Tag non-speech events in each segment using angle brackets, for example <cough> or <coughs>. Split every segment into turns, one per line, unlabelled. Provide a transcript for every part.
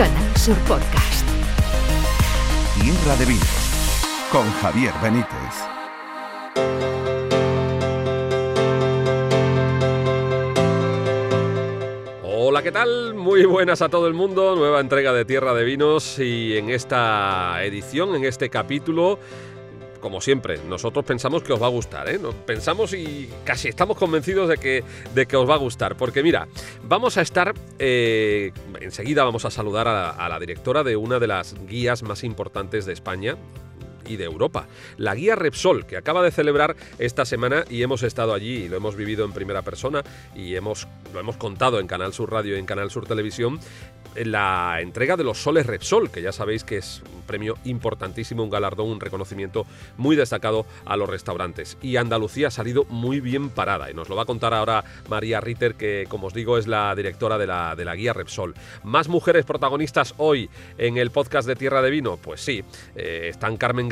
Canal Sur Podcast.
Tierra de Vinos con Javier Benítez.
Hola, ¿qué tal? Muy buenas a todo el mundo. Nueva entrega de Tierra de Vinos y en esta edición, en este capítulo, como siempre, nosotros pensamos que os va a gustar, ¿eh? Pensamos y casi estamos convencidos de que, de que os va a gustar, porque mira, vamos a estar, eh, enseguida vamos a saludar a la directora de una de las guías más importantes de España, y de Europa. La guía Repsol, que acaba de celebrar esta semana y hemos estado allí y lo hemos vivido en primera persona y hemos, lo hemos contado en Canal Sur Radio y en Canal Sur Televisión, la entrega de los Soles Repsol, que ya sabéis que es un premio importantísimo, un galardón, un reconocimiento muy destacado a los restaurantes. Y Andalucía ha salido muy bien parada y nos lo va a contar ahora María Ritter, que como os digo es la directora de la, de la guía Repsol. ¿Más mujeres protagonistas hoy en el podcast de Tierra de Vino? Pues sí, eh, están Carmen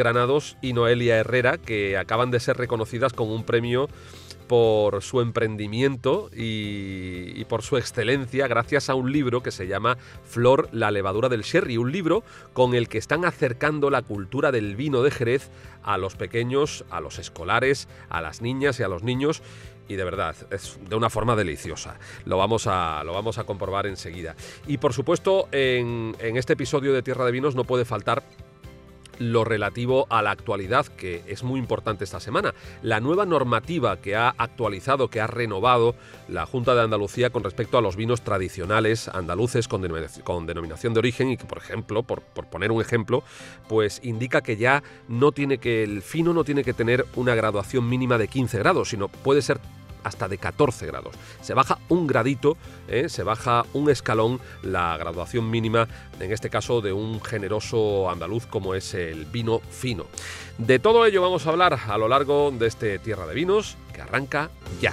Y Noelia Herrera, que acaban de ser reconocidas con un premio por su emprendimiento y, por su excelencia gracias a un libro que se llama Flor, la levadura del sherry, un libro con el que están acercando la cultura del vino de Jerez a los pequeños, a los escolares, a las niñas y a los niños y de verdad, es de una forma deliciosa. Lo vamos a, lo vamos a comprobar enseguida. Y por supuesto, en este episodio de Tierra de Vinos no puede faltar lo relativo a la actualidad, que es muy importante esta semana. La nueva normativa que ha actualizado, que ha renovado la Junta de Andalucía con respecto a los vinos tradicionales andaluces con, denominación de origen y que, por ejemplo, por, por, poner un ejemplo, pues indica que ya no tiene que, el fino no tiene que tener una graduación mínima de 15 grados, sino puede ser hasta de 14 grados. Se baja un gradito, ¿eh? se baja un escalón la graduación mínima, en este caso de un generoso andaluz como es el vino fino. De todo ello vamos a hablar a lo largo de este Tierra de Vinos que arranca ya.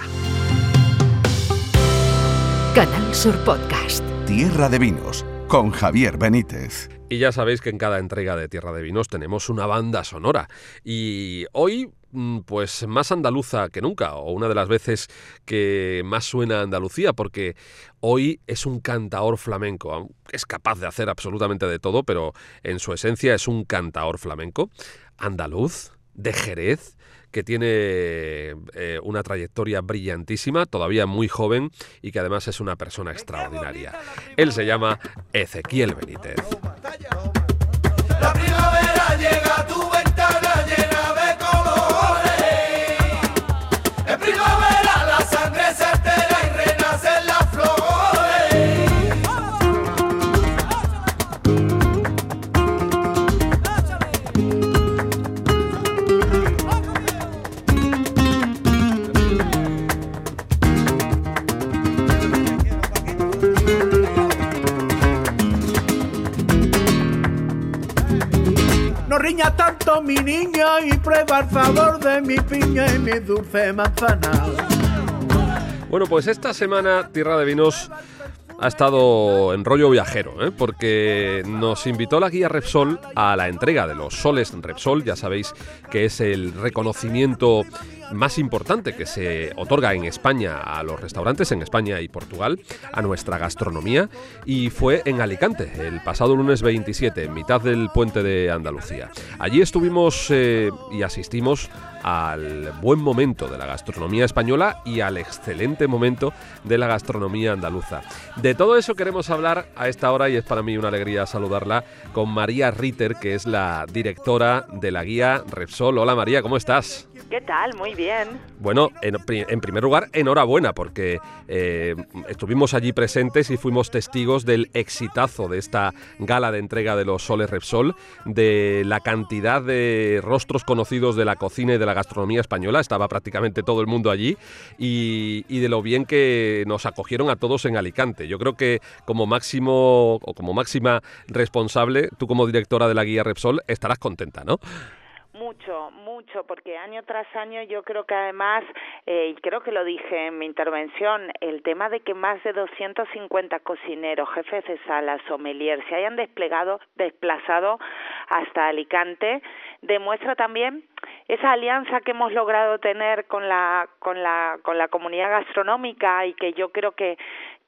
Canal Sur Podcast.
Tierra de Vinos con Javier Benítez.
Y ya sabéis que en cada entrega de Tierra de Vinos tenemos una banda sonora. Y hoy pues más andaluza que nunca, o una de las veces que más suena Andalucía, porque hoy es un cantaor flamenco, es capaz de hacer absolutamente de todo, pero en su esencia es un cantaor flamenco, andaluz, de Jerez, que tiene eh, una trayectoria brillantísima, todavía muy joven y que además es una persona extraordinaria. Él se llama Ezequiel Benítez.
Tanto mi niña y prueba el favor de mi piña y mi dulce manzana.
Bueno, pues esta semana Tierra de Vinos ha estado en rollo viajero, ¿eh? porque nos invitó la guía Repsol a la entrega de los soles Repsol, ya sabéis que es el reconocimiento más importante que se otorga en España a los restaurantes, en España y Portugal, a nuestra gastronomía, y fue en Alicante, el pasado lunes 27, en mitad del puente de Andalucía. Allí estuvimos eh, y asistimos al buen momento de la gastronomía española y al excelente momento de la gastronomía andaluza. De todo eso queremos hablar a esta hora y es para mí una alegría saludarla con María Ritter, que es la directora de la guía Repsol. Hola María, ¿cómo estás?
¿Qué tal? Muy bien.
Bueno, en, primer lugar, enhorabuena, porque eh, estuvimos allí presentes y fuimos testigos del exitazo de esta gala de entrega de los Soles Repsol, de la cantidad de rostros conocidos de la cocina y de la gastronomía española, estaba prácticamente todo el mundo allí, y, y de lo bien que nos acogieron a todos en Alicante. Yo creo que como máximo o como máxima responsable, tú como directora de la guía Repsol, estarás contenta, ¿no?
Mucho, mucho, porque año tras año yo creo que además, eh, y creo que lo dije en mi intervención, el tema de que más de 250 cocineros, jefes de sala, sommeliers se hayan desplegado, desplazado hasta Alicante, demuestra también esa alianza que hemos logrado tener con la con la con la comunidad gastronómica y que yo creo que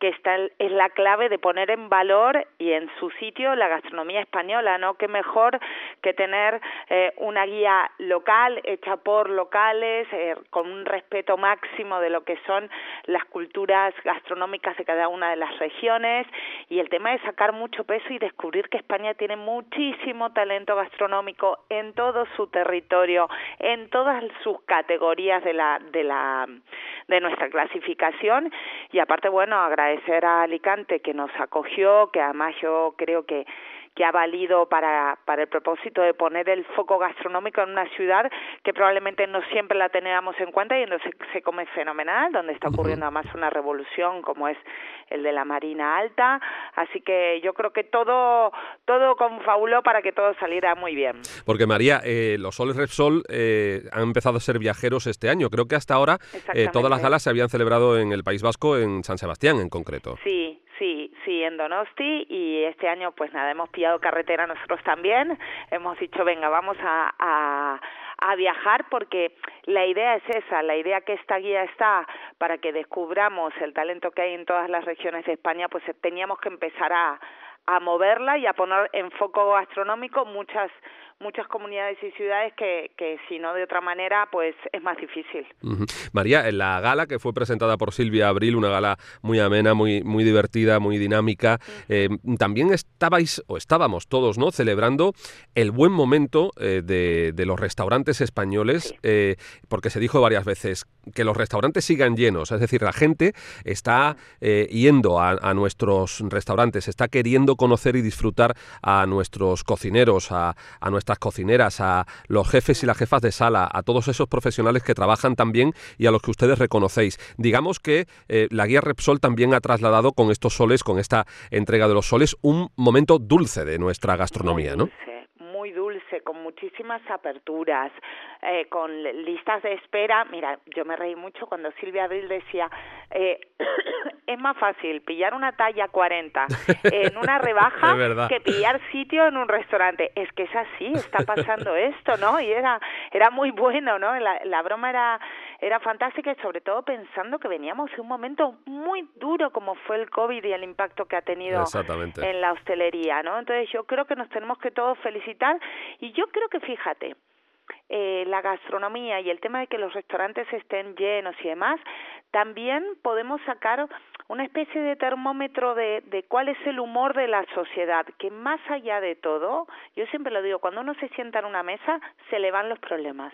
que está es la clave de poner en valor y en su sitio la gastronomía española, ¿no? Qué mejor que tener eh, una guía local hecha por locales eh, con un respeto máximo de lo que son las culturas gastronómicas de cada una de las regiones y el tema de sacar mucho peso y descubrir que España tiene muchísimo talento gastronómico en todo su territorio, en todas sus categorías de la de la de nuestra clasificación y aparte bueno agradecer a Alicante que nos acogió que además yo creo que que ha valido para, para el propósito de poner el foco gastronómico en una ciudad que probablemente no siempre la teníamos en cuenta y donde se, se come fenomenal, donde está ocurriendo además una revolución como es el de la Marina Alta, así que yo creo que todo todo confabuló para que todo saliera muy bien.
Porque María, eh, los Soles Repsol eh, han empezado a ser viajeros este año, creo que hasta ahora eh, todas las galas se habían celebrado en el País Vasco, en San Sebastián en concreto.
Sí, Sí, en y este año pues nada, hemos pillado carretera nosotros también, hemos dicho venga, vamos a, a, a viajar porque la idea es esa, la idea que esta guía está para que descubramos el talento que hay en todas las regiones de España, pues teníamos que empezar a, a moverla y a poner en foco gastronómico muchas muchas comunidades y ciudades que, que si no de otra manera pues es más difícil.
María, en la gala que fue presentada por Silvia Abril, una gala muy amena, muy, muy divertida, muy dinámica, eh, también estabais o estábamos todos no celebrando el buen momento eh, de, de, los restaurantes españoles, eh, porque se dijo varias veces que los restaurantes sigan llenos, es decir, la gente está yendo a, a nuestros restaurantes, está queriendo conocer y disfrutar a nuestros cocineros, a, a nuestros cocineras, a los jefes y las jefas de sala, a todos esos profesionales que trabajan también y a los que ustedes reconocéis. Digamos que eh, la guía Repsol también ha trasladado con estos soles, con esta entrega de los soles, un momento dulce de nuestra gastronomía, ¿no?
muy dulce, con muchísimas aperturas, eh, con listas de espera. Mira, yo me reí mucho cuando Silvia Abril decía, eh, <coughs> es más fácil pillar una talla 40 en una <laughs> rebaja que pillar sitio en un restaurante. Es que es así, está pasando <laughs> esto, ¿no? Y era, era muy bueno, ¿no? La, la broma era, era fantástica y sobre todo pensando que veníamos en un momento muy duro como fue el COVID y el impacto que ha tenido en la hostelería, ¿no? Entonces yo creo que nos tenemos que todos felicitar y yo creo que fíjate, eh, la gastronomía y el tema de que los restaurantes estén llenos y demás, también podemos sacar una especie de termómetro de, de cuál es el humor de la sociedad, que más allá de todo, yo siempre lo digo, cuando uno se sienta en una mesa, se le van los problemas.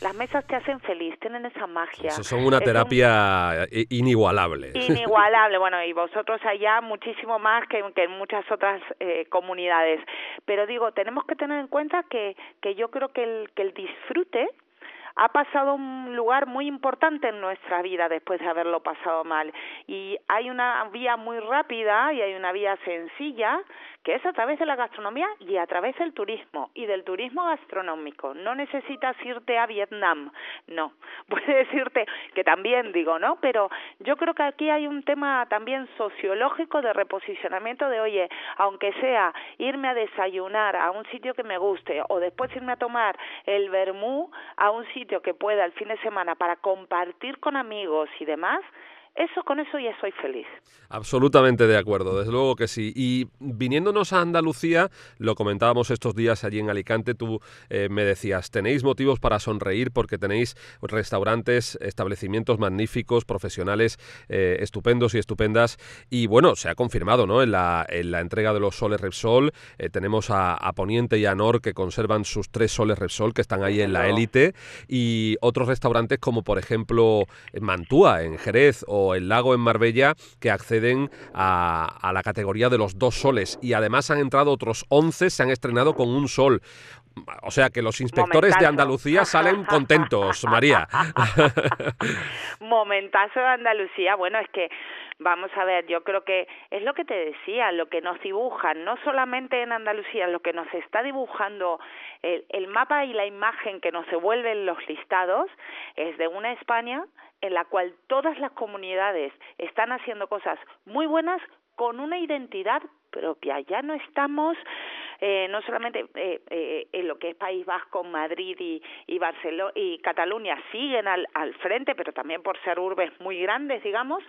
Las mesas te hacen feliz, tienen esa magia.
Eso son una terapia inigualable.
Inigualable, <laughs> bueno, y vosotros allá muchísimo más que, que en muchas otras eh, comunidades. Pero digo, tenemos que tener en cuenta que, que yo creo que el, que el disfrute ha pasado un lugar muy importante en nuestra vida después de haberlo pasado mal. Y hay una vía muy rápida y hay una vía sencilla que es a través de la gastronomía y a través del turismo y del turismo gastronómico. No necesitas irte a Vietnam, no. <laughs> Puedes irte, que también digo, ¿no? Pero yo creo que aquí hay un tema también sociológico de reposicionamiento de, oye, aunque sea irme a desayunar a un sitio que me guste o después irme a tomar el vermú a un sitio que pueda el fin de semana para compartir con amigos y demás, eso con eso ya soy feliz.
Absolutamente de acuerdo, desde luego que sí. Y viniéndonos a Andalucía, lo comentábamos estos días allí en Alicante, tú eh, me decías, tenéis motivos para sonreír porque tenéis restaurantes, establecimientos magníficos, profesionales eh, estupendos y estupendas. Y bueno, se ha confirmado ¿no? en, la, en la entrega de los soles Repsol. Eh, tenemos a, a, Poniente y a Nor que conservan sus tres soles Repsol que están ahí en la élite. Y otros restaurantes como por ejemplo Mantúa en Jerez o el lago en Marbella que acceden a, a, la categoría de los dos soles y además han entrado otros 11, se han estrenado con un sol. O sea que los inspectores
Momentazo.
de Andalucía salen contentos, María. <laughs>
Momentazo de Andalucía, bueno, es que vamos a ver, yo creo que es lo que te decía, lo que nos dibujan, no solamente en Andalucía, lo que nos está dibujando el, el mapa y la imagen que nos devuelven los listados es de una España en la cual todas las comunidades están haciendo cosas muy buenas con una identidad propia. Ya no estamos eh, no solamente eh, eh, en lo que es País Vasco, Madrid y, y Barcelona y Cataluña siguen al, al frente, pero también por ser urbes muy grandes, digamos,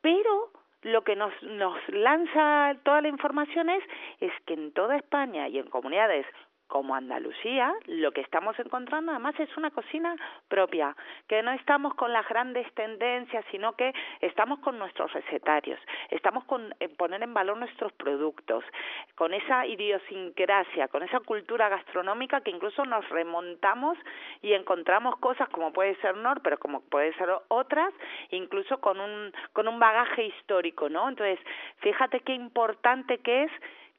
pero lo que nos, nos lanza toda la información es, es que en toda España y en comunidades como Andalucía, lo que estamos encontrando además es una cocina propia, que no estamos con las grandes tendencias, sino que estamos con nuestros recetarios, estamos con poner en valor nuestros productos, con esa idiosincrasia, con esa cultura gastronómica que incluso nos remontamos y encontramos cosas como puede ser Nor, pero como puede ser otras, incluso con un con un bagaje histórico, ¿no? Entonces, fíjate qué importante que es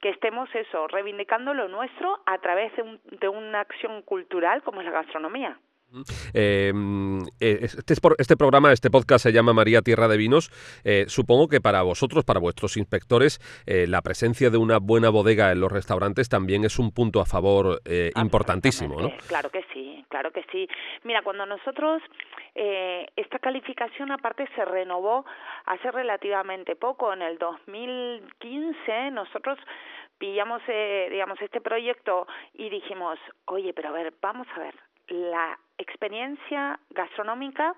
que estemos eso, reivindicando lo nuestro a través de, de una acción cultural como es la gastronomía.
Em, eh, este, este, programa, este podcast se llama María Tierra de Vinos. Eh, supongo que para vosotros, para vuestros inspectores, eh, la presencia de una buena bodega en los restaurantes también es un punto a favor importantísimo, ¿no?
Claro que sí, claro que sí. Mira, cuando nosotros esta calificación aparte se renovó hace relativamente poco, en el 2015, nosotros pillamos, digamos, este proyecto y dijimos, oye, pero a ver, vamos a ver, la experiencia gastronómica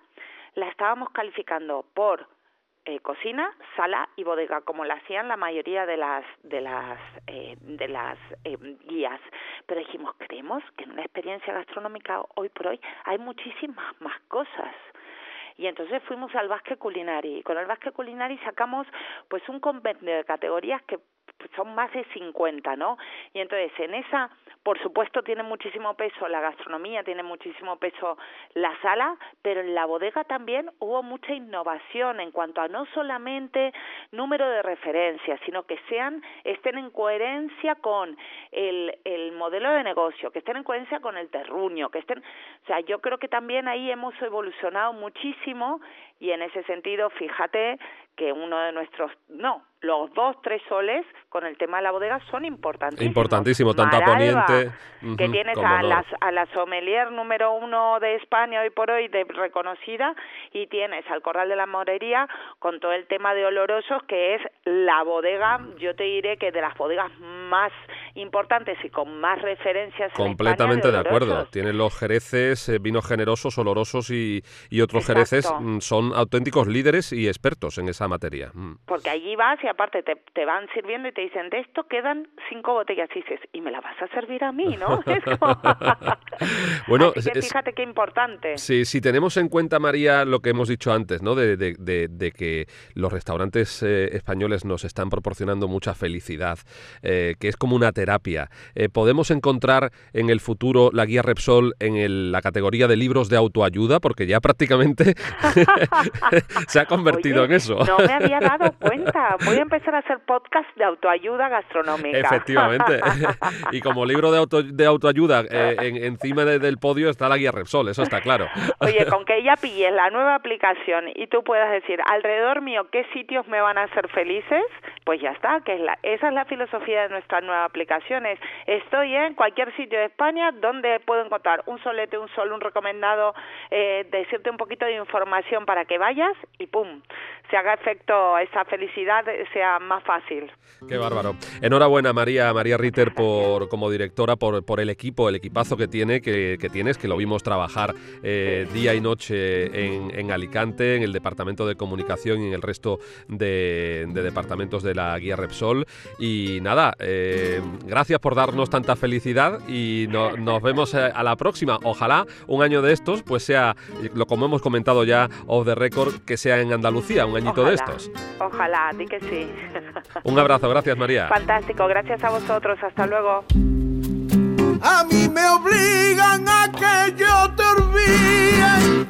la estábamos calificando por eh, cocina, sala y bodega, como la hacían la mayoría de las de las eh, de las eh, guías. Pero dijimos, creemos que en una experiencia gastronómica hoy por hoy hay muchísimas más cosas. Y entonces fuimos al Basque Culinari. Con el Basque Culinari sacamos pues un compendio de categorías que son más de 50, ¿no? Y entonces en esa, por supuesto, tiene muchísimo peso la gastronomía, tiene muchísimo peso la sala, pero en la bodega también hubo mucha innovación en cuanto a no solamente número de referencias, sino que sean, estén en coherencia con el, el modelo de negocio, que estén en coherencia con el terruño, que estén, o sea, yo creo que también ahí hemos evolucionado muchísimo y en ese sentido, fíjate que uno de nuestros, no, los dos, tres soles con el tema de la bodega son importantísimos.
Importantísimo, tanto a Poniente...
que tienes a, las, a la sommelier número uno de España hoy por hoy, de reconocida, y tienes al Corral de la Morería con todo el tema de olorosos, que es la bodega, yo te diré que de las bodegas más importantes y con más referencias
Completamente
en
de, acuerdo. Tienen los jereces, eh, vinos generosos, olorosos y, y otros jereces mm, son auténticos líderes y expertos en esa materia. Mm.
Porque allí vas y aparte te, te, van sirviendo y te dicen, de esto quedan cinco botellas y dices, y me la vas a servir a mí, ¿no? <laughs> <laughs>
bueno,
fíjate qué importante.
Sí, si tenemos en cuenta, María, lo que hemos dicho antes, ¿no? De, de, de, que los restaurantes eh, españoles nos están proporcionando mucha felicidad, eh, que es como una terapia. Eh, ¿Podemos encontrar en el futuro la guía Repsol en la categoría de libros de autoayuda? Porque ya prácticamente <laughs> se ha convertido en eso.
No me había dado cuenta. Voy a empezar a hacer podcast de autoayuda gastronómica.
Efectivamente. <laughs> y como libro de, auto, de autoayuda, eh, encima del podio está la guía Repsol, eso está claro.
Oye, con <laughs> que ella pilles la nueva aplicación y tú puedas decir alrededor mío qué sitios me van a hacer felices, pues ya está, que es la, esa es la filosofía de nuestra nueva aplicación. estoy en cualquier sitio de España donde puedo encontrar un solete, un sol, un recomendado, eh, decirte un poquito de información para que vayas y ¡pum! Se haga efecto esa felicidad, sea más fácil.
Qué bárbaro. Enhorabuena María, María Ritter por como directora, por, por el equipo, el equipazo que tiene, que, que tienes, que lo vimos trabajar eh, día y noche en, en, Alicante, en el departamento de comunicación y en el resto de, de departamentos de la guía Repsol. Y nada, eh, gracias por darnos tanta felicidad y nos vemos eh, a la próxima. Ojalá un año de estos, pues sea, lo como hemos comentado ya off the record, que sea en Andalucía, un añito de estos.
Ojalá, di que sí. <laughs>
Un abrazo, gracias María.
Fantástico, gracias a vosotros, hasta luego.
A mí me obligan a que yo te olvide.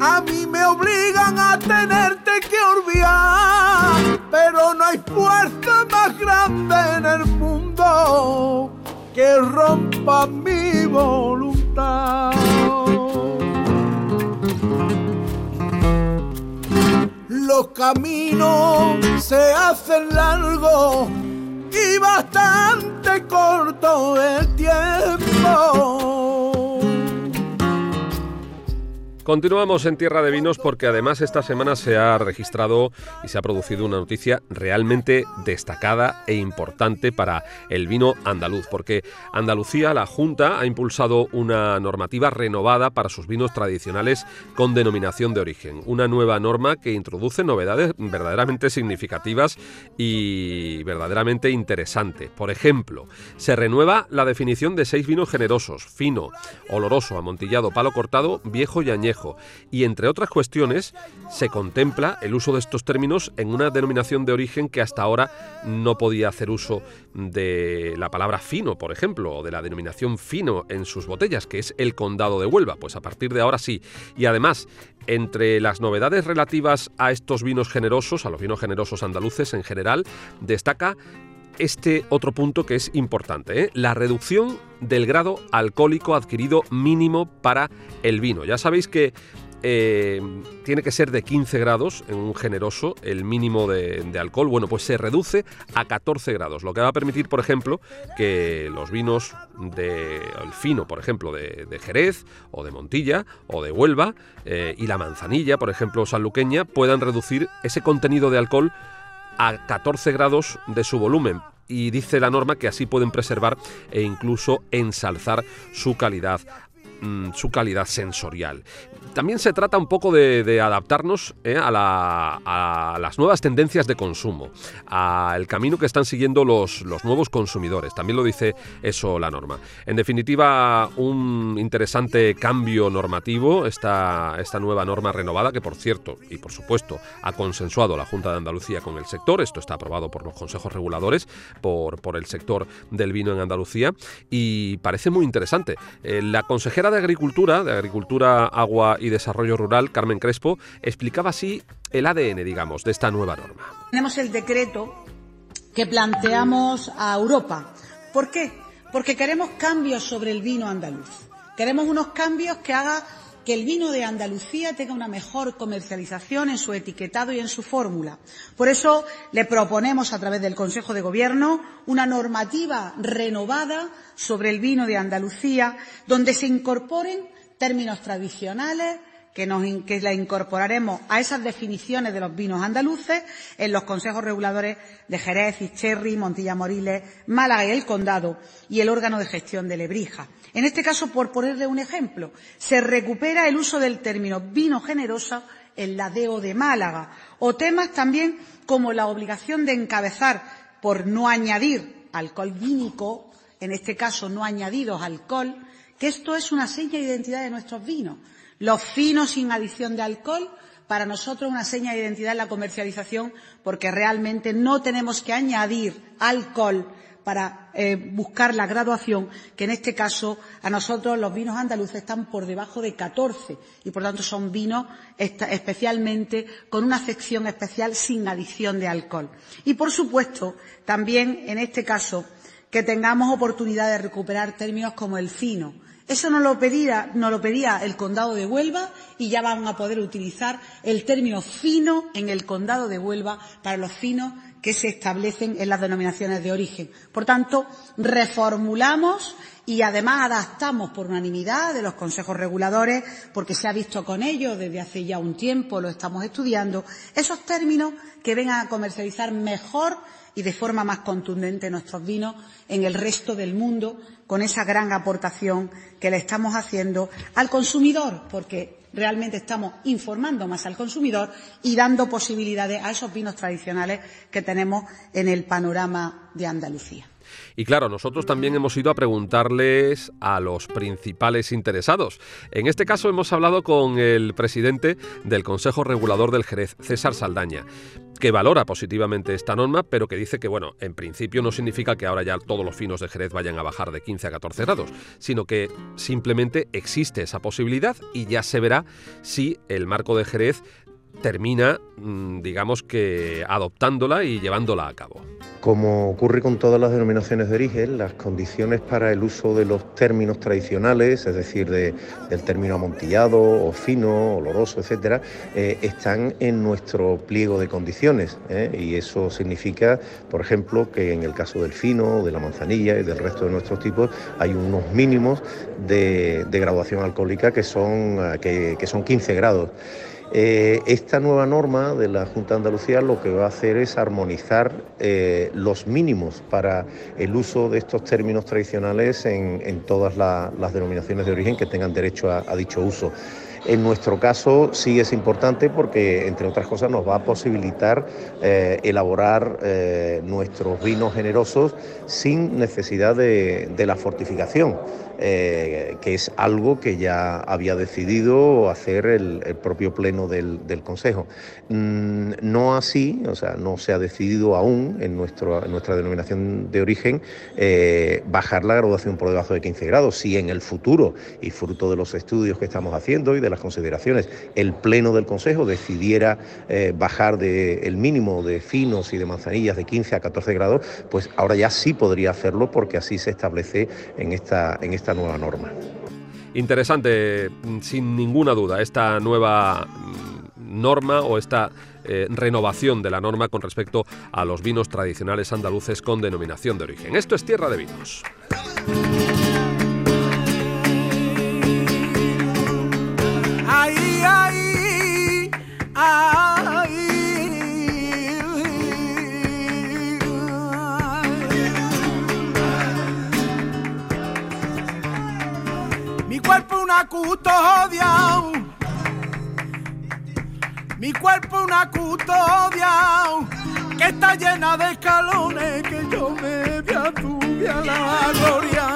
A mí me obligan a tenerte que olvidar, pero no hay fuerza más grande en el mundo que rompa mi voluntad. Los caminos se hacen largos y bastante corto el tiempo.
Continuamos en Tierra de Vinos porque además esta semana se ha registrado y se ha producido una noticia realmente destacada e importante para el vino andaluz, porque Andalucía, la Junta, ha impulsado una normativa renovada para sus vinos tradicionales con denominación de origen. Una nueva norma que introduce novedades verdaderamente significativas y verdaderamente interesantes. Por ejemplo, se renueva la definición de seis vinos generosos, fino, oloroso, amontillado, palo cortado, viejo y añejo y entre otras cuestiones se contempla el uso de estos términos en una denominación de origen que hasta ahora no podía hacer uso de la palabra fino, por ejemplo, o de la denominación fino en sus botellas, que es el condado de Huelva. Pues a partir de ahora sí. Y además, entre las novedades relativas a estos vinos generosos, a los vinos generosos andaluces en general, destaca este otro punto que es importante, ¿eh? la reducción del grado alcohólico adquirido mínimo para el vino. Ya sabéis que eh, tiene que ser de 15 grados en un generoso el mínimo de, alcohol. Bueno, pues se reduce a 14 grados, lo que va a permitir, por ejemplo, que los vinos de el fino, por ejemplo, de, Jerez o de Montilla o de Huelva eh, y la manzanilla, por ejemplo, sanluqueña, puedan reducir ese contenido de alcohol a 14 grados de su volumen. Y dice la norma que así pueden preservar e incluso ensalzar su calidad Mm, su calidad sensorial. También se trata un poco de, adaptarnos eh, a, las nuevas tendencias de consumo, al camino que están siguiendo los, nuevos consumidores. También lo dice eso la norma. En definitiva, un interesante cambio normativo, esta, esta nueva norma renovada, que por cierto, y por supuesto, ha consensuado la Junta de Andalucía con el sector. Esto está aprobado por los consejos reguladores, por, por el sector del vino en Andalucía, y parece muy interesante. Eh, la consejera de Agricultura, de Agricultura, Agua y Desarrollo Rural, Carmen Crespo, explicaba así el ADN, digamos, de esta nueva norma.
Tenemos el decreto que planteamos a Europa. ¿Por qué? Porque queremos cambios sobre el vino andaluz. Queremos unos cambios que hagan que el vino de Andalucía tenga una mejor comercialización en su etiquetado y en su fórmula. Por eso le proponemos a través del Consejo de Gobierno una normativa renovada sobre el vino de Andalucía, donde se incorporen términos tradicionales, que, la incorporaremos a esas definiciones de los vinos andaluces en los consejos reguladores de Jerez, Cherry, Montilla Moriles, Málaga y el Condado y el órgano de gestión de Lebrija. En este caso, por ponerle un ejemplo, se recupera el uso del término vino generosa en la DEO de Málaga o temas también como la obligación de encabezar por no añadir alcohol vínico, en este caso no añadidos alcohol, que esto es una seña de identidad de nuestros vinos. Los finos sin adición de alcohol, para nosotros una seña de identidad en la comercialización, porque realmente no tenemos que añadir alcohol para eh, buscar la graduación, que en este caso a nosotros los vinos andaluces están por debajo de 14 y por tanto son vinos especialmente con una sección especial sin adición de alcohol. Y por supuesto, también en este caso que tengamos oportunidad de recuperar términos como el fino, eso nos lo, pedía, lo pedía el condado de Huelva y ya van a poder utilizar el término fino en el condado de Huelva para los finos que se establecen en las denominaciones de origen. Por tanto, reformulamos y además adaptamos por unanimidad de los consejos reguladores, porque se ha visto con ellos desde hace ya un tiempo, lo estamos estudiando, esos términos que vengan a comercializar mejor y de forma más contundente nuestros vinos en el resto del mundo con esa gran aportación que le estamos haciendo al consumidor, porque realmente estamos informando más al consumidor y dando posibilidades a esos vinos tradicionales que tenemos en el panorama de Andalucía.
Y claro, nosotros también hemos ido a preguntarles a los principales interesados. En este caso hemos hablado con el presidente del Consejo Regulador del Jerez, César Saldaña que valora positivamente esta norma, pero que dice que, bueno, en principio no significa que ahora ya todos los finos de Jerez vayan a bajar de 15 a 14 grados, sino que simplemente existe esa posibilidad y ya se verá si el marco de Jerez termina, mm, digamos que, adoptándola y llevándola a cabo.
Como ocurre con todas las denominaciones de origen, las condiciones para el uso de los términos tradicionales, es decir, del término amontillado o fino, oloroso, etcétera, eh, están en nuestro pliego de condiciones. ¿eh? Y eso significa, por ejemplo, que en el caso del fino, de la manzanilla y del resto de nuestros tipos, hay unos mínimos de, graduación alcohólica que son, que, que son 15 grados. Eh, esta nueva norma de la Junta de Andalucía lo que va a hacer es armonizar eh, los mínimos para el uso de estos términos tradicionales en, todas las denominaciones de origen que tengan derecho a dicho uso. En nuestro caso sí es importante porque, entre otras cosas, nos va a posibilitar eh, elaborar eh, nuestros vinos generosos sin necesidad de, la fortificación, eh, que es algo que ya había decidido hacer el, propio pleno del, Consejo. Mm, no así, o sea, no se ha decidido aún en, nuestra denominación de origen bajar la graduación por debajo de 15 grados. Si en el futuro, y fruto de los estudios que estamos haciendo y de las consideraciones, el Pleno del Consejo decidiera eh, bajar de, el mínimo de finos y de manzanillas de 15 a 14 grados, pues ahora ya sí podría hacerlo porque así se establece en esta, en esta nueva norma.
Interesante, sin ninguna duda, esta nueva mm, norma o esta eh, renovación de la norma con respecto a los vinos tradicionales andaluces con denominación de origen. Esto es Tierra de Vinos.
Una custodia que está llena de escalones que yo me voy a la gloria.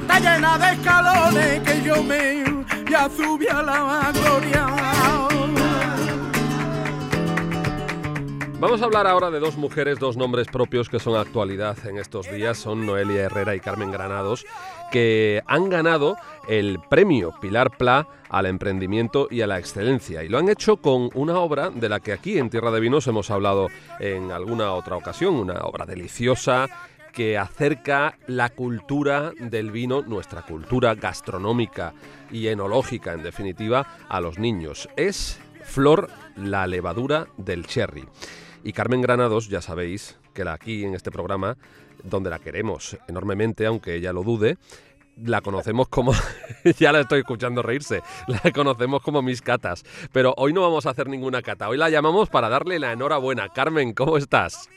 Está llena de escalones que yo me voy a a la gloria.
Vamos a hablar ahora de dos mujeres, dos nombres propios que son actualidad en estos días, son Noelia Herrera y Carmen Granados, que han ganado el premio Pilar Pla al emprendimiento y a la excelencia. Y lo han hecho con una obra de la que aquí en Tierra de Vinos hemos hablado en alguna otra ocasión, una obra deliciosa que acerca la cultura del vino, nuestra cultura gastronómica y enológica en definitiva, a los niños. Es Flor, la levadura del cherry. Y Carmen Granados, ya sabéis que la aquí en este programa, donde la queremos enormemente, aunque ella lo dude, la conocemos como, <laughs> ya la estoy escuchando reírse, la conocemos como mis catas. Pero hoy no vamos a hacer ninguna cata, hoy la llamamos para darle la enhorabuena. Carmen, ¿cómo estás?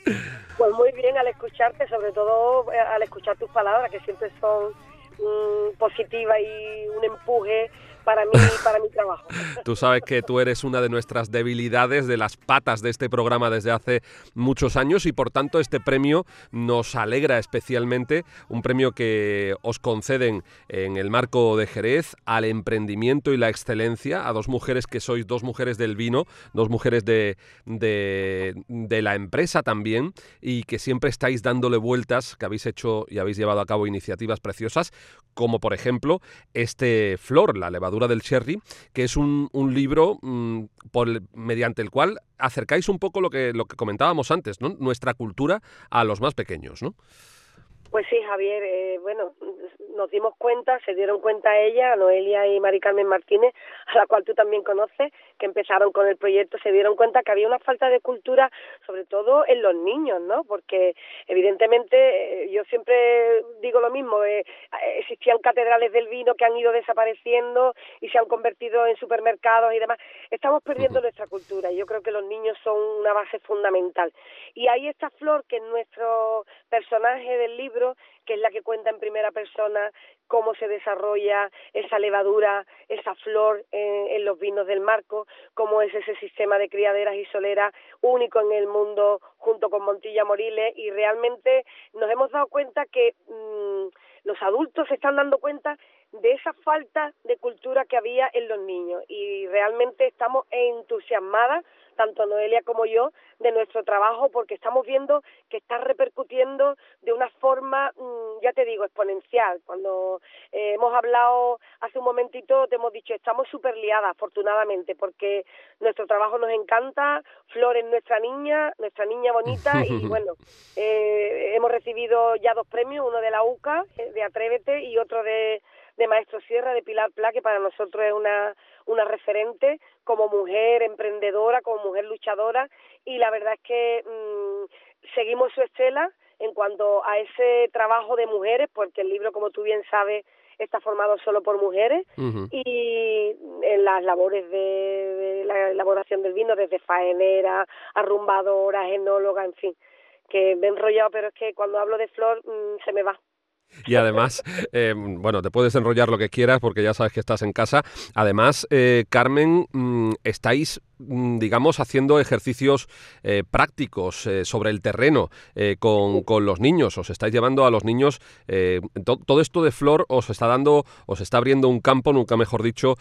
Pues muy bien al escucharte, sobre todo eh, al escuchar tus palabras, que siempre son mm, positivas y un empuje para mí, para mi trabajo. <laughs>
Tú sabes que tú eres una de nuestras debilidades, de las patas de este programa desde hace muchos años y por tanto este premio nos alegra especialmente, un premio que os conceden en el marco de Jerez al emprendimiento y la excelencia, a dos mujeres que sois dos mujeres del vino, dos mujeres de, de, de la empresa también y que siempre estáis dándole vueltas, que habéis hecho y habéis llevado a cabo iniciativas preciosas, como por ejemplo este Flor, la levadura del Cherry, que es un, un libro mm, por, mediante el cual acercáis un poco lo que, lo que comentábamos antes, ¿no? nuestra cultura a los más pequeños. ¿no?
Pues sí, Javier, eh, bueno, nos dimos cuenta, se dieron cuenta ella, Noelia y Mari Carmen Martínez, a la cual tú también conoces, que empezaron con el proyecto, se dieron cuenta que había una falta de cultura, sobre todo en los niños, ¿no? Porque evidentemente eh, yo siempre digo lo mismo, eh, existían catedrales del vino que han ido desapareciendo y se han convertido en supermercados y demás. Estamos perdiendo nuestra cultura y yo creo que los niños son una base fundamental. Y ahí esta flor que es nuestro personaje del libro, que es la que cuenta en primera persona cómo se desarrolla esa levadura, esa flor en, los vinos del marco, cómo es ese sistema de criaderas y soleras único en el mundo junto con Montilla Moriles y realmente nos hemos dado cuenta que mm, los adultos se están dando cuenta de esa falta de cultura que había en los niños. Y realmente estamos entusiasmadas tanto Noelia como yo, de nuestro trabajo, porque estamos viendo que está repercutiendo de una forma, mm, ya te digo, exponencial. Cuando eh, hemos hablado hace un momentito, te hemos dicho, estamos súper liadas, afortunadamente, porque nuestro trabajo nos encanta, Flor es nuestra niña, nuestra niña bonita, y <laughs> bueno, eh, hemos recibido ya dos premios, uno de la UCA, eh, de Atrévete, y otro de de Maestro Sierra, de Pilar Pla, que para nosotros es una, una referente como mujer emprendedora, como mujer luchadora, y la verdad es que mm, seguimos su estela en cuanto a ese trabajo de mujeres, porque el libro, como tú bien sabes, está formado solo por mujeres. Y en las labores de, la elaboración del vino, desde faenera, arrumbadora, genóloga, en fin, que me he enrollado, pero es que cuando hablo de flor mm, se me va.
Y además, eh, bueno, te puedes enrollar lo que quieras porque ya sabes que estás en casa. Además, eh, Carmen, mm, estáis, digamos, haciendo ejercicios eh, prácticos sobre el terreno con, con, los niños. Os estáis llevando a los niños. todo esto de flor os está dando, os está abriendo un campo, nunca mejor dicho,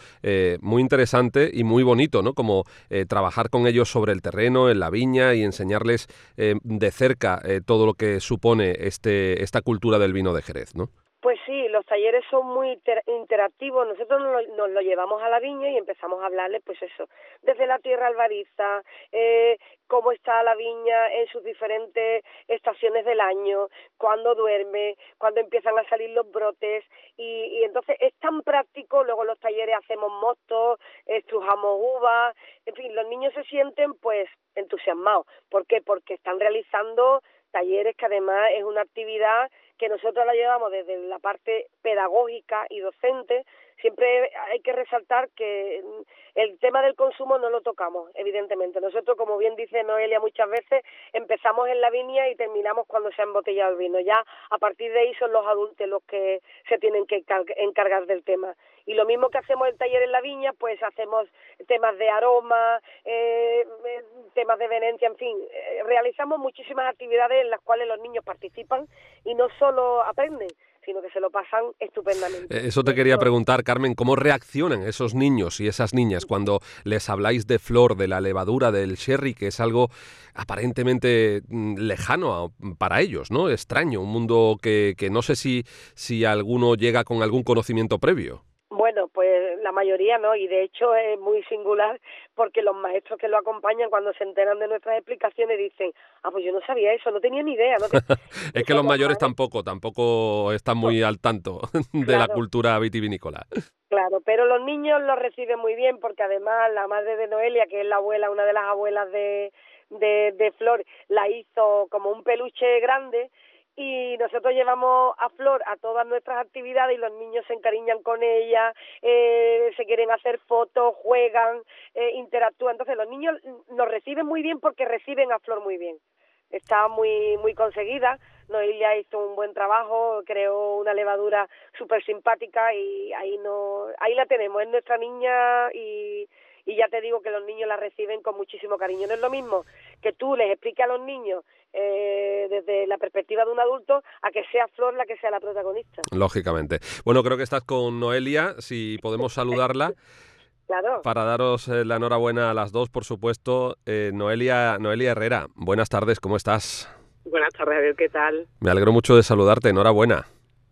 muy interesante y muy bonito, ¿no? Como trabajar con ellos sobre el terreno, en la viña y enseñarles de cerca todo lo que supone este, esta cultura del vino de Jerez.
Sí, los talleres son muy interactivos. Nosotros nos lo, llevamos a la viña y empezamos a hablarles, pues eso, desde la tierra albariza, eh, cómo está la viña en sus diferentes estaciones del año, cuándo duerme, cuándo empiezan a salir los brotes. Y, y entonces es tan práctico. Luego los talleres hacemos mostos, estrujamos uvas. En fin, los niños se sienten pues entusiasmados. ¿Por qué? Porque están realizando talleres que además es una actividad que nosotros la llevamos desde la parte pedagógica y docente, siempre hay que resaltar que el tema del consumo no lo tocamos, evidentemente. Nosotros, como bien dice Noelia muchas veces, empezamos en la viña y terminamos cuando se ha embotellado el vino. Ya a partir de ahí son los adultos los que se tienen que encargar del tema. Y lo mismo que hacemos el taller en la viña, pues hacemos temas de aroma, eh, eh, temas de venencia, en fin, eh, realizamos muchísimas actividades en las cuales los niños participan y no solo aprenden, sino que se lo pasan estupendamente.
Eh, eso te quería preguntar, Carmen, ¿cómo reaccionan esos niños y esas niñas cuando les habláis de flor, de la levadura, del sherry, que es algo aparentemente mm, lejano para ellos, ¿no? Extraño, un mundo que, que no sé si, si alguno llega con algún conocimiento previo.
Bueno, pues la mayoría no, y de hecho es muy singular porque los maestros que lo acompañan cuando se enteran de nuestras explicaciones dicen, ah, pues yo no sabía eso, no tenía ni idea. <laughs>
es que los mayores tampoco, tampoco están muy al tanto <laughs> de la cultura vitivinícola.
Claro, pero los niños lo reciben muy bien porque además la madre de Noelia, que es la abuela, una de las abuelas de, de, de Flor, la hizo como un peluche grande y nosotros llevamos a Flor a todas nuestras actividades y los niños se encariñan con ella, eh, se quieren hacer fotos, juegan, eh, interactúan. Entonces los niños nos reciben muy bien porque reciben a Flor muy bien. Está muy muy conseguida. Noelia hizo un buen trabajo, creó una levadura súper simpática y ahí no ahí la tenemos. Es nuestra niña y y ya te digo que los niños la reciben con muchísimo cariño. No es lo mismo que tú les expliques a los niños eh, desde la perspectiva de un adulto a que sea Flor la que sea la protagonista.
Lógicamente. Bueno, creo que estás con Noelia, si podemos saludarla. <laughs>
Claro.
Para daros eh, la enhorabuena a las dos, por supuesto. Eh, Noelia, Noelia Herrera, buenas tardes, ¿cómo estás?
Buenas tardes, ver ¿qué tal?
Me alegro mucho de saludarte, enhorabuena.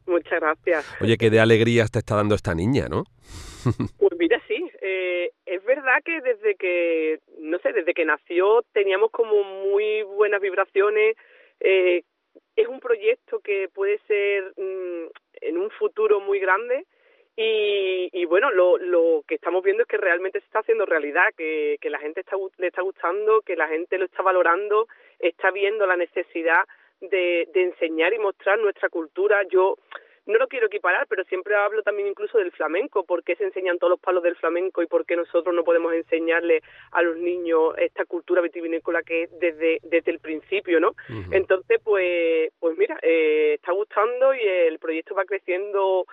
Muchas gracias.
Oye, qué de alegría te está dando esta niña, ¿no? <laughs>
Pues mira, sí, eh, es verdad que desde que, no sé, desde que nació teníamos como muy buenas vibraciones. Eh, es un proyecto que puede ser mm, en un futuro muy grande y, y bueno, lo, lo que estamos viendo es que realmente se está haciendo realidad, que, que la gente está, le está gustando, que la gente lo está valorando, está viendo la necesidad de, de enseñar y mostrar nuestra cultura. Yo no lo quiero equiparar, pero siempre hablo también incluso del flamenco, por qué se enseñan todos los palos del flamenco y por qué nosotros no podemos enseñarle a los niños esta cultura vitivinícola que es desde, desde el principio, ¿no? Entonces, pues, pues mira, eh, está gustando y el proyecto va creciendo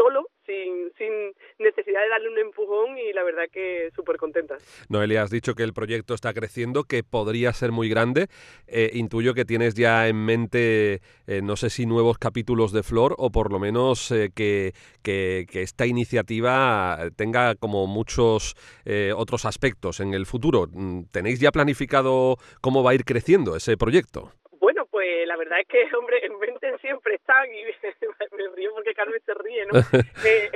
solo, sin, sin necesidad de darle un empujón y la verdad que súper contenta.
Noelia, has dicho que el proyecto está creciendo, que podría ser muy grande. Eh, intuyo que tienes ya en mente, eh, no sé si nuevos capítulos de Flor o por lo menos eh, que, que, que, esta iniciativa tenga como muchos otros aspectos en el futuro. Mm, ¿Tenéis ya planificado cómo va a ir creciendo ese proyecto?
La verdad es que, <laughs> hombre, en mente siempre están y <laughs> me río porque Carmen se ríe, ¿no? <laughs> eh,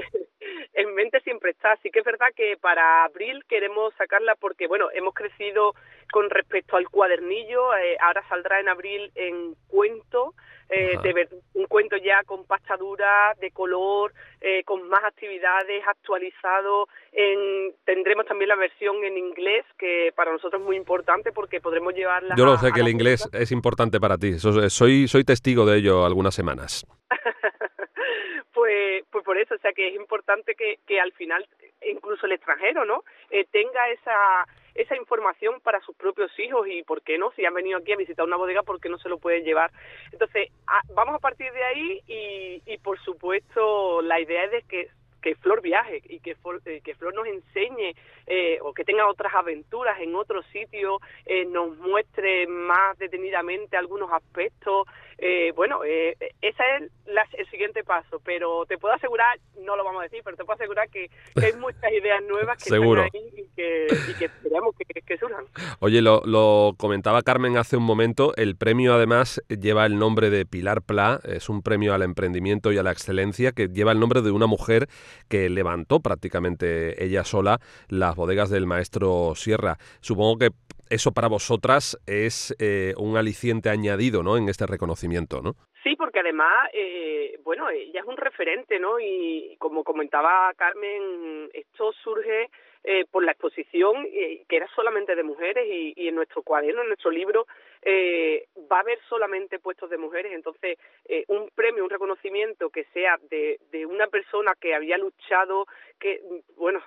en mente siempre está. Así que es verdad que para abril queremos sacarla porque, bueno, hemos crecido con respecto al cuadernillo. Eh, ahora saldrá en abril en cuento, eh, de ver, un cuento ya con pasta dura, de color, eh, con más actividades, actualizado. En, tendremos también la versión en inglés, que para nosotros es muy importante porque podremos llevarla.
Yo lo sé que el inglés es importante para ti. Soy, soy testigo de ello algunas semanas. <laughs>
pues, pues por eso, o sea que es importante que, que al final incluso el extranjero, ¿no? Eh, tenga esa esa información para sus propios hijos y por qué no, si han venido aquí a visitar una bodega, ¿por qué no se lo pueden llevar? Entonces, vamos a partir de ahí y, y por supuesto la idea es de que que Flor viaje y que, eh, que Flor nos enseñe eh, o que tenga otras aventuras en otros sitios, eh, nos muestre más detenidamente algunos aspectos. Eh, bueno, eh, ese es el siguiente paso, pero te puedo asegurar, no lo vamos a decir, pero te puedo asegurar que, hay muchas ideas nuevas que <laughs>
Seguro.
están ahí y que, y que esperamos que, que, surjan.
Oye, lo, lo comentaba Carmen hace un momento, el premio además lleva el nombre de Pilar Pla, es un premio al emprendimiento y a la excelencia que lleva el nombre de una mujer que levantó prácticamente ella sola las bodegas del maestro Sierra. Supongo que eso para vosotras es eh, un aliciente añadido ¿no? en este reconocimiento, ¿no?
Sí, porque además, eh, bueno, ella es un referente, ¿no? Y como comentaba Carmen, esto surge eh, por la exposición eh, que era solamente de mujeres y, y, en nuestro cuaderno, en nuestro libro, eh, va a haber solamente puestos de mujeres. Entonces, eh, un premio, un reconocimiento que sea de, de una persona que había luchado, que, bueno,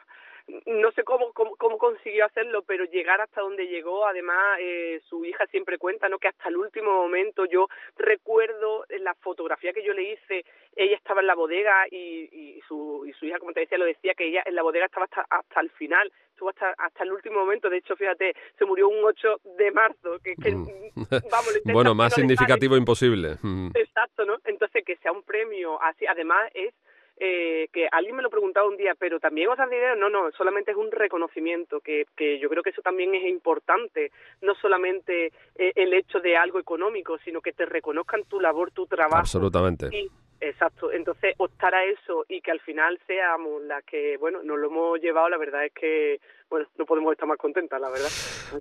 no sé cómo, cómo, cómo, consiguió hacerlo, pero llegar hasta donde llegó, además eh, su hija siempre cuenta, ¿no? Que hasta el último momento yo recuerdo en la fotografía que yo le hice, ella estaba en la bodega y, y, su, y su hija, como te decía, lo decía que ella en la bodega estaba hasta, hasta el final, estuvo hasta, hasta el último momento, de hecho, fíjate, se murió un 8 de marzo, que, que
mm. <laughs> vamos, <laughs> bueno, más significativo imposible.
Mm. Exacto, ¿no? Entonces, que sea un premio así, además es eh, que alguien me lo preguntaba un día, pero también os dan dinero, no, no, solamente es un reconocimiento, que, que yo creo que eso también es importante, no solamente eh, el hecho de algo económico, sino que te reconozcan tu labor, tu trabajo.
Absolutamente.
Y, exacto, entonces optar a eso y que al final seamos las que, bueno, nos lo hemos llevado, la verdad es que bueno, no podemos estar más contentas, la verdad.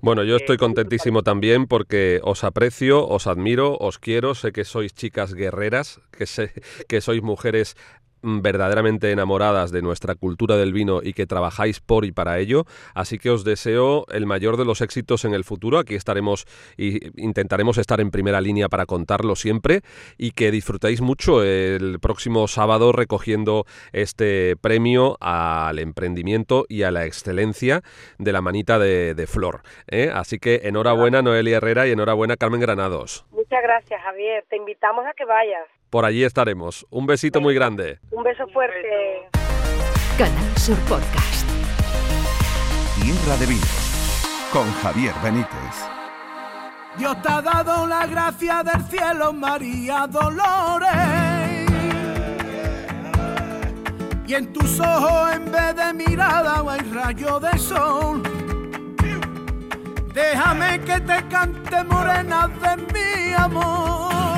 Bueno, yo estoy contentísimo también porque os aprecio, os admiro, os quiero, sé que sois chicas guerreras, que sé que sois mujeres verdaderamente enamoradas de nuestra cultura del vino y que trabajáis por y para ello. Así que os deseo el mayor de los éxitos en el futuro. Aquí estaremos e intentaremos estar en primera línea para contarlo siempre y que disfrutéis mucho el próximo sábado recogiendo este premio al emprendimiento y a la excelencia de la manita de, de Flor. ¿eh? Así que enhorabuena Noelia Herrera y enhorabuena Carmen Granados.
Muchas gracias Javier. Te invitamos a que vayas.
Por allí estaremos. Un besito muy grande.
Un beso fuerte.
Canal Sur Podcast.
Tierra de Vinos con Javier Benítez.
Dios te ha dado la gracia del cielo, María Dolores. Y en tus ojos en vez de mirada hay rayo de sol. Déjame que te cante morena de mi amor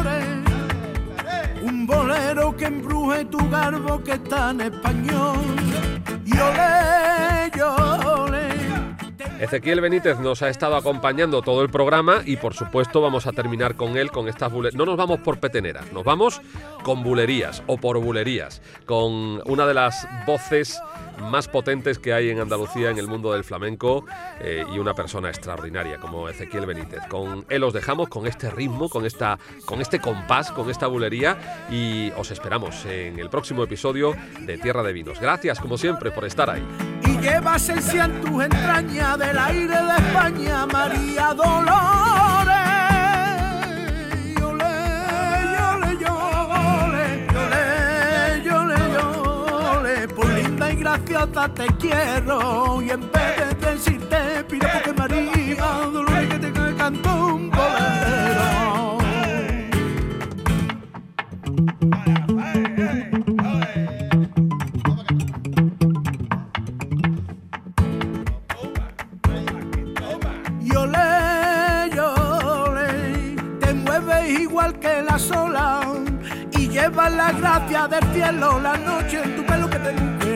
bolero que embruje tu garbo que está en español.
Ezequiel Benítez nos ha estado acompañando todo el programa y por supuesto vamos a terminar con él con estas bulerías. No nos vamos por peteneras, nos vamos con bulerías o por bulerías, con una de las voces más potentes que hay en Andalucía en el mundo del flamenco eh, y una persona extraordinaria como Ezequiel Benítez. Con él os dejamos con este ritmo, con, esta, con este compás, con esta bulería y os esperamos en el próximo episodio de Tierra de Vinos. Gracias como siempre por estar ahí.
Y llevas el en tus entrañas del aire de España, María Dolores. Graciosa te quiero y en vez de decirte pido porque María Dolores que te cantó un bolero. Yo le, yo te mueves igual que la sola y llevas la gracia del cielo la noche en tu pelo que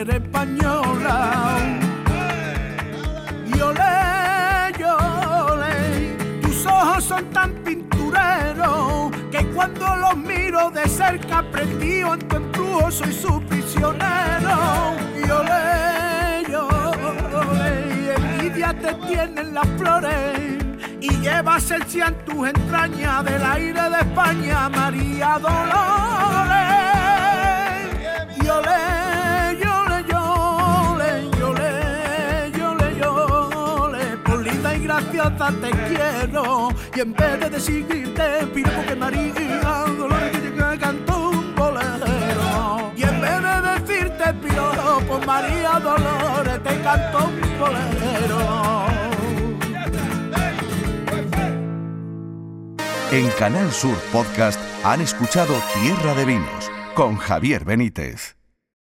española. Yo le, yo le, tus ojos son tan pintureros que cuando los miro de cerca aprendido en tu embrujo soy su prisionero. Yo le, yo le, envidia te tienen las flores y llevas el sí en tus entrañas del aire de España, María Dolores. Yo le, te quiero y en vez de decirte pido porque María Dolores que te cantó un bolero y en vez de decirte pido por María Dolores te cantó un bolero.
En Canal Sur Podcast han escuchado Tierra de Vinos con Javier Benítez.